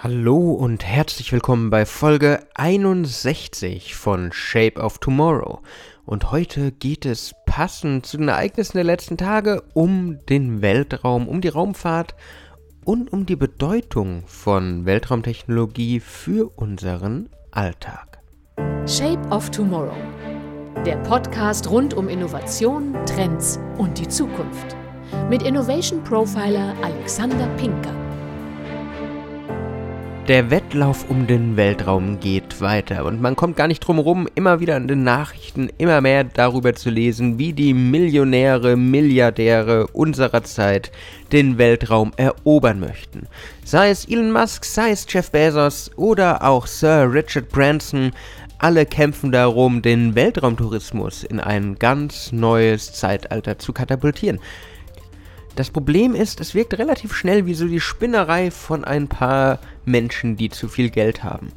Hallo und herzlich willkommen bei Folge 61 von Shape of Tomorrow. Und heute geht es passend zu den Ereignissen der letzten Tage um den Weltraum, um die Raumfahrt und um die Bedeutung von Weltraumtechnologie für unseren Alltag. Shape of Tomorrow. Der Podcast rund um Innovation, Trends und die Zukunft. Mit Innovation Profiler Alexander Pinker. Der Wettlauf um den Weltraum geht weiter und man kommt gar nicht drum herum, immer wieder in den Nachrichten immer mehr darüber zu lesen, wie die Millionäre, Milliardäre unserer Zeit den Weltraum erobern möchten. Sei es Elon Musk, sei es Jeff Bezos oder auch Sir Richard Branson, alle kämpfen darum, den Weltraumtourismus in ein ganz neues Zeitalter zu katapultieren. Das Problem ist, es wirkt relativ schnell wie so die Spinnerei von ein paar Menschen, die zu viel Geld haben.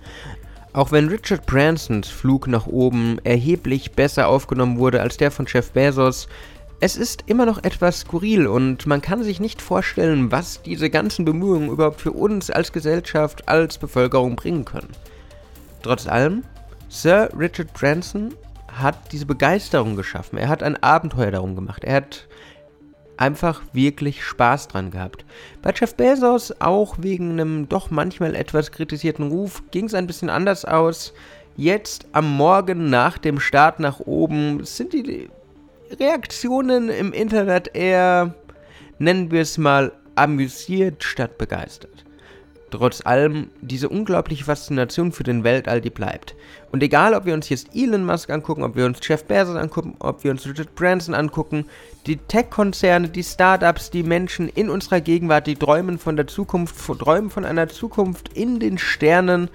Auch wenn Richard Bransons Flug nach oben erheblich besser aufgenommen wurde als der von Jeff Bezos, es ist immer noch etwas skurril und man kann sich nicht vorstellen, was diese ganzen Bemühungen überhaupt für uns als Gesellschaft, als Bevölkerung bringen können. Trotz allem, Sir Richard Branson hat diese Begeisterung geschaffen. Er hat ein Abenteuer darum gemacht. Er hat einfach wirklich Spaß dran gehabt. Bei Jeff Bezos, auch wegen einem doch manchmal etwas kritisierten Ruf, ging es ein bisschen anders aus. Jetzt am Morgen nach dem Start nach oben sind die Reaktionen im Internet eher, nennen wir es mal, amüsiert statt begeistert trotz allem diese unglaubliche Faszination für den Weltall, die bleibt. Und egal, ob wir uns jetzt Elon Musk angucken, ob wir uns Jeff Bezos angucken, ob wir uns Richard Branson angucken, die Tech-Konzerne, die Startups, die Menschen in unserer Gegenwart, die träumen von der Zukunft, träumen von einer Zukunft in den Sternen.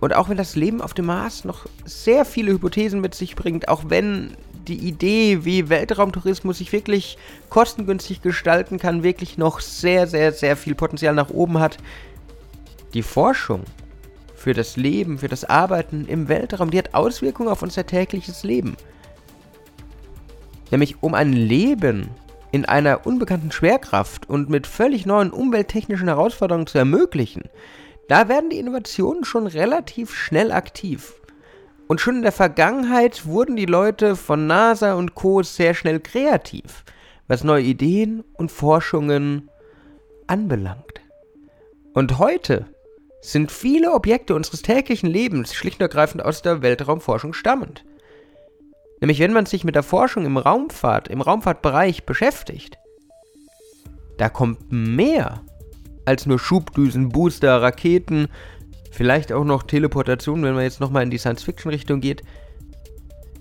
Und auch wenn das Leben auf dem Mars noch sehr viele Hypothesen mit sich bringt, auch wenn die Idee, wie Weltraumtourismus sich wirklich kostengünstig gestalten kann, wirklich noch sehr, sehr, sehr viel Potenzial nach oben hat, die Forschung für das Leben, für das Arbeiten im Weltraum, die hat Auswirkungen auf unser tägliches Leben. Nämlich um ein Leben in einer unbekannten Schwerkraft und mit völlig neuen umwelttechnischen Herausforderungen zu ermöglichen, da werden die Innovationen schon relativ schnell aktiv. Und schon in der Vergangenheit wurden die Leute von NASA und Co. sehr schnell kreativ, was neue Ideen und Forschungen anbelangt. Und heute sind viele Objekte unseres täglichen Lebens schlicht und ergreifend aus der Weltraumforschung stammend. Nämlich wenn man sich mit der Forschung im Raumfahrt, im Raumfahrtbereich beschäftigt, da kommt mehr als nur Schubdüsen, Booster, Raketen, vielleicht auch noch Teleportation, wenn man jetzt nochmal in die Science-Fiction-Richtung geht.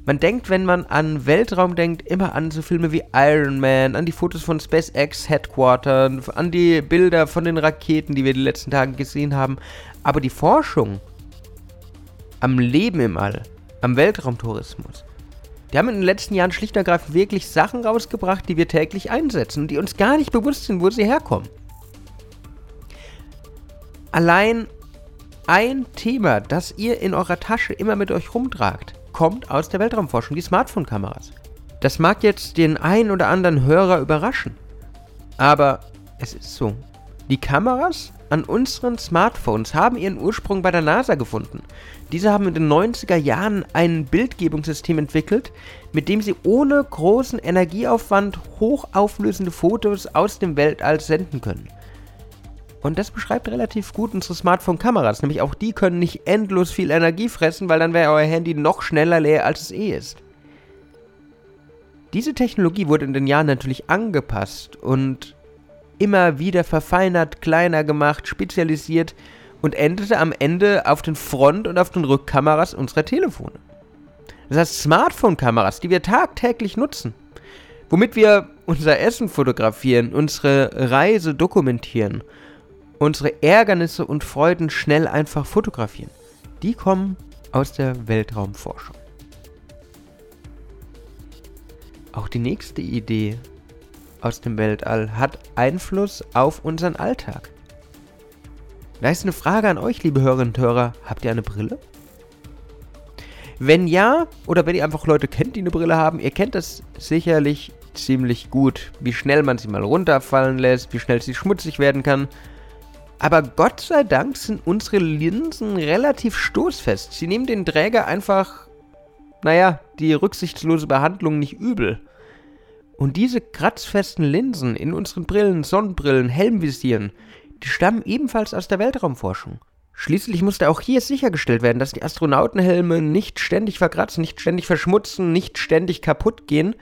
Man denkt, wenn man an Weltraum denkt, immer an so Filme wie Iron Man, an die Fotos von SpaceX Headquarter, an die Bilder von den Raketen, die wir die letzten Tage gesehen haben. Aber die Forschung am Leben im All, am Weltraumtourismus, die haben in den letzten Jahren schlicht und ergreifend wirklich Sachen rausgebracht, die wir täglich einsetzen und die uns gar nicht bewusst sind, wo sie herkommen. Allein ein Thema, das ihr in eurer Tasche immer mit euch rumtragt, kommt aus der Weltraumforschung, die Smartphone-Kameras. Das mag jetzt den einen oder anderen Hörer überraschen, aber es ist so. Die Kameras an unseren Smartphones haben ihren Ursprung bei der NASA gefunden. Diese haben in den 90er Jahren ein Bildgebungssystem entwickelt, mit dem sie ohne großen Energieaufwand hochauflösende Fotos aus dem Weltall senden können. Und das beschreibt relativ gut unsere Smartphone-Kameras. Nämlich auch die können nicht endlos viel Energie fressen, weil dann wäre euer Handy noch schneller leer, als es eh ist. Diese Technologie wurde in den Jahren natürlich angepasst und immer wieder verfeinert, kleiner gemacht, spezialisiert und endete am Ende auf den Front- und auf den Rückkameras unserer Telefone. Das heißt Smartphone-Kameras, die wir tagtäglich nutzen, womit wir unser Essen fotografieren, unsere Reise dokumentieren unsere Ärgernisse und Freuden schnell einfach fotografieren. Die kommen aus der Weltraumforschung. Auch die nächste Idee aus dem Weltall hat Einfluss auf unseren Alltag. Da ist eine Frage an euch, liebe Hörerinnen und Hörer. Habt ihr eine Brille? Wenn ja, oder wenn ihr einfach Leute kennt, die eine Brille haben, ihr kennt das sicherlich ziemlich gut, wie schnell man sie mal runterfallen lässt, wie schnell sie schmutzig werden kann Aber Gott sei Dank sind unsere Linsen relativ stoßfest. Sie nehmen den Träger einfach, naja, die rücksichtslose Behandlung nicht übel. Und diese kratzfesten Linsen in unseren Brillen, Sonnenbrillen, Helmvisieren, die stammen ebenfalls aus der Weltraumforschung. Schließlich musste auch hier sichergestellt werden, dass die Astronautenhelme nicht ständig verkratzen, nicht ständig verschmutzen, nicht ständig kaputt gehen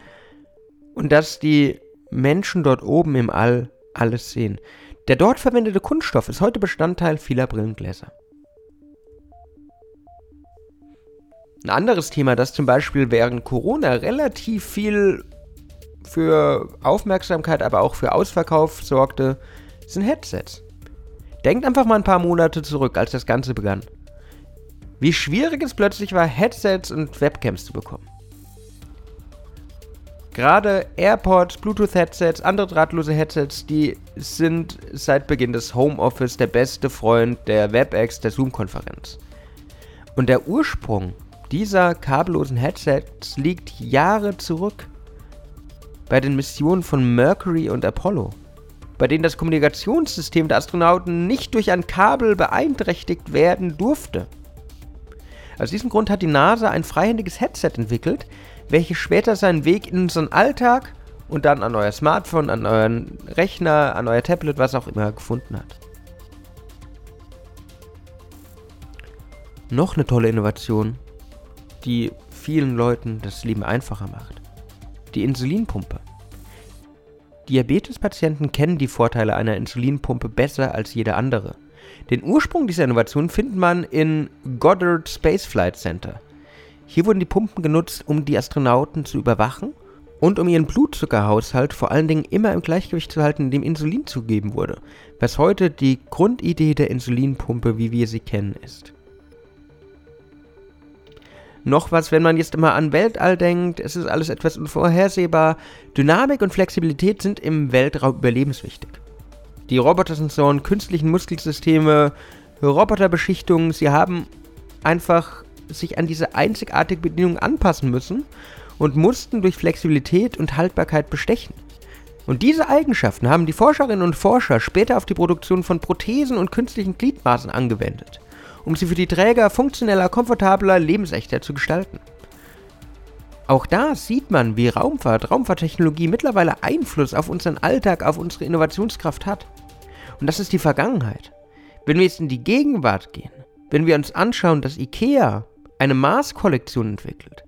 und dass die Menschen dort oben im All alles sehen. Der dort verwendete Kunststoff ist heute Bestandteil vieler Brillengläser. Ein anderes Thema, das zum Beispiel während Corona relativ viel für Aufmerksamkeit, aber auch für Ausverkauf sorgte, sind Headsets. Denkt einfach mal ein paar Monate zurück, als das Ganze begann. Wie schwierig es plötzlich war, Headsets und Webcams zu bekommen. Gerade AirPods, Bluetooth-Headsets, andere drahtlose Headsets, die sind seit Beginn des Homeoffice der beste Freund der WebEx, der Zoom-Konferenz. Und der Ursprung dieser kabellosen Headsets liegt Jahre zurück. Bei den Missionen von Mercury und Apollo bei denen das Kommunikationssystem der Astronauten nicht durch ein Kabel beeinträchtigt werden durfte. Aus diesem Grund hat die NASA ein freihändiges Headset entwickelt, welches später seinen Weg in unseren Alltag und dann an euer Smartphone, an euren Rechner, an euer Tablet, was auch immer gefunden hat. Noch eine tolle Innovation, die vielen Leuten das Leben einfacher macht. Die Insulinpumpe. Diabetespatienten kennen die Vorteile einer Insulinpumpe besser als jeder andere. Den Ursprung dieser Innovation findet man in Goddard Space Flight Center. Hier wurden die Pumpen genutzt, um die Astronauten zu überwachen und um ihren Blutzuckerhaushalt vor allen Dingen immer im Gleichgewicht zu halten, indem Insulin zugegeben wurde, was heute die Grundidee der Insulinpumpe, wie wir sie kennen, ist noch was, wenn man jetzt immer an Weltall denkt. Es ist alles etwas unvorhersehbar. Dynamik und Flexibilität sind im Weltraum überlebenswichtig. Die Robotersensoren, künstlichen Muskelsysteme, Roboterbeschichtungen, sie haben einfach sich an diese einzigartige Bedienung anpassen müssen und mussten durch Flexibilität und Haltbarkeit bestechen. Und diese Eigenschaften haben die Forscherinnen und Forscher später auf die Produktion von Prothesen und künstlichen Gliedmaßen angewendet um sie für die Träger funktioneller, komfortabler, lebensechter zu gestalten. Auch da sieht man, wie Raumfahrt, Raumfahrttechnologie mittlerweile Einfluss auf unseren Alltag, auf unsere Innovationskraft hat. Und das ist die Vergangenheit. Wenn wir jetzt in die Gegenwart gehen, wenn wir uns anschauen, dass IKEA eine Mars-Kollektion entwickelt,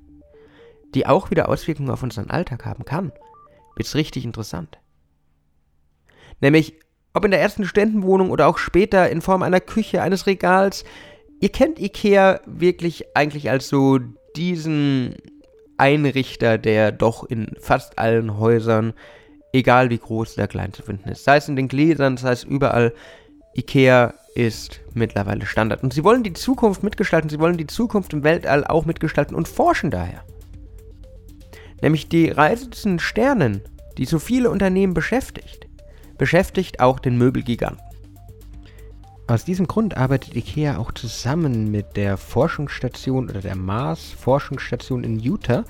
die auch wieder Auswirkungen auf unseren Alltag haben kann, wird es richtig interessant. Nämlich ob in der ersten Studentenwohnung oder auch später in Form einer Küche, eines Regals. Ihr kennt Ikea wirklich eigentlich als so diesen Einrichter, der doch in fast allen Häusern, egal wie groß oder klein zu finden ist. Sei es in den Gläsern, sei es überall. Ikea ist mittlerweile Standard. Und sie wollen die Zukunft mitgestalten, sie wollen die Zukunft im Weltall auch mitgestalten und forschen daher. Nämlich die Reise zu den Sternen, die so viele Unternehmen beschäftigt beschäftigt auch den Möbelgiganten. Aus diesem Grund arbeitet IKEA auch zusammen mit der Forschungsstation oder der Mars-Forschungsstation in Utah,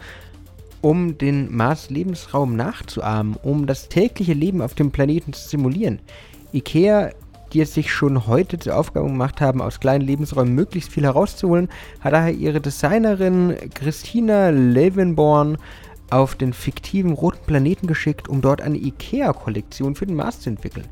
um den Mars-Lebensraum nachzuahmen, um das tägliche Leben auf dem Planeten zu simulieren. IKEA, die es sich schon heute zur Aufgabe gemacht haben, aus kleinen Lebensräumen möglichst viel herauszuholen, hat daher ihre Designerin Christina Levenborn auf den fiktiven roten Planeten geschickt, um dort eine IKEA-Kollektion für den Mars zu entwickeln.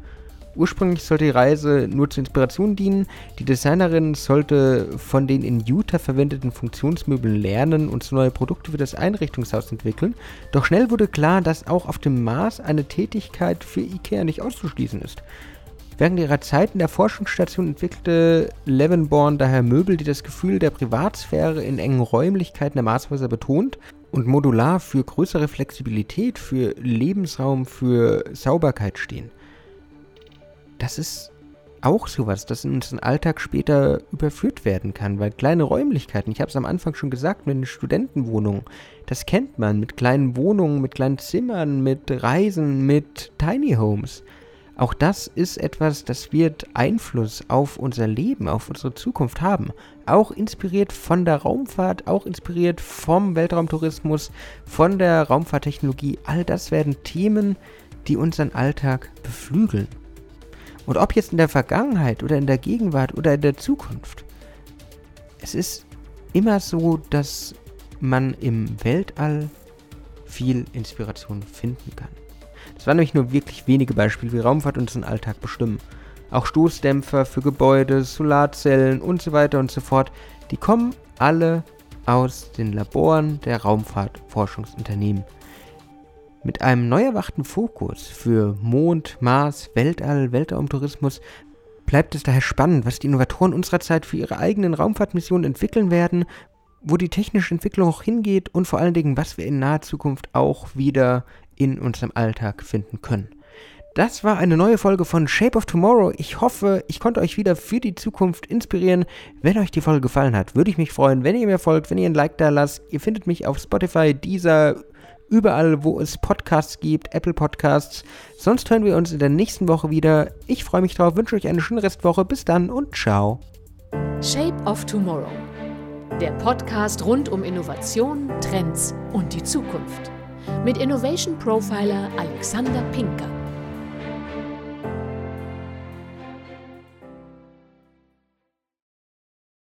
Ursprünglich sollte die Reise nur zur Inspiration dienen. Die Designerin sollte von den in Utah verwendeten Funktionsmöbeln lernen und so neue Produkte für das Einrichtungshaus entwickeln. Doch schnell wurde klar, dass auch auf dem Mars eine Tätigkeit für IKEA nicht auszuschließen ist. Während ihrer Zeit in der Forschungsstation entwickelte Levenborn daher Möbel, die das Gefühl der Privatsphäre in engen Räumlichkeiten der Marshäuser betont und modular für größere Flexibilität, für Lebensraum, für Sauberkeit stehen. Das ist auch sowas, das in unseren Alltag später überführt werden kann, weil kleine Räumlichkeiten, ich habe es am Anfang schon gesagt, mit den Studentenwohnungen, das kennt man mit kleinen Wohnungen, mit kleinen Zimmern, mit Reisen, mit Tiny Homes. Auch das ist etwas, das wird Einfluss auf unser Leben, auf unsere Zukunft haben. Auch inspiriert von der Raumfahrt, auch inspiriert vom Weltraumtourismus, von der Raumfahrttechnologie. All das werden Themen, die unseren Alltag beflügeln. Und ob jetzt in der Vergangenheit oder in der Gegenwart oder in der Zukunft, es ist immer so, dass man im Weltall viel Inspiration finden kann. Das waren nämlich nur wirklich wenige Beispiele, wie Raumfahrt unseren Alltag bestimmen. Auch Stoßdämpfer für Gebäude, Solarzellen und so weiter und so fort, die kommen alle aus den Laboren der Raumfahrtforschungsunternehmen. Mit einem neu erwachten Fokus für Mond, Mars, Weltall, Weltraumtourismus bleibt es daher spannend, was die Innovatoren unserer Zeit für ihre eigenen Raumfahrtmissionen entwickeln werden, wo die technische Entwicklung auch hingeht und vor allen Dingen, was wir in naher Zukunft auch wieder in unserem Alltag finden können. Das war eine neue Folge von Shape of Tomorrow. Ich hoffe, ich konnte euch wieder für die Zukunft inspirieren. Wenn euch die Folge gefallen hat, würde ich mich freuen, wenn ihr mir folgt, wenn ihr ein Like da lasst. Ihr findet mich auf Spotify, dieser überall, wo es Podcasts gibt, Apple Podcasts. Sonst hören wir uns in der nächsten Woche wieder. Ich freue mich drauf, wünsche euch eine schöne Restwoche. Bis dann und ciao. Shape of Tomorrow. Der Podcast rund um Innovation, Trends und die Zukunft. Mit Innovation Profiler Alexander Pinker.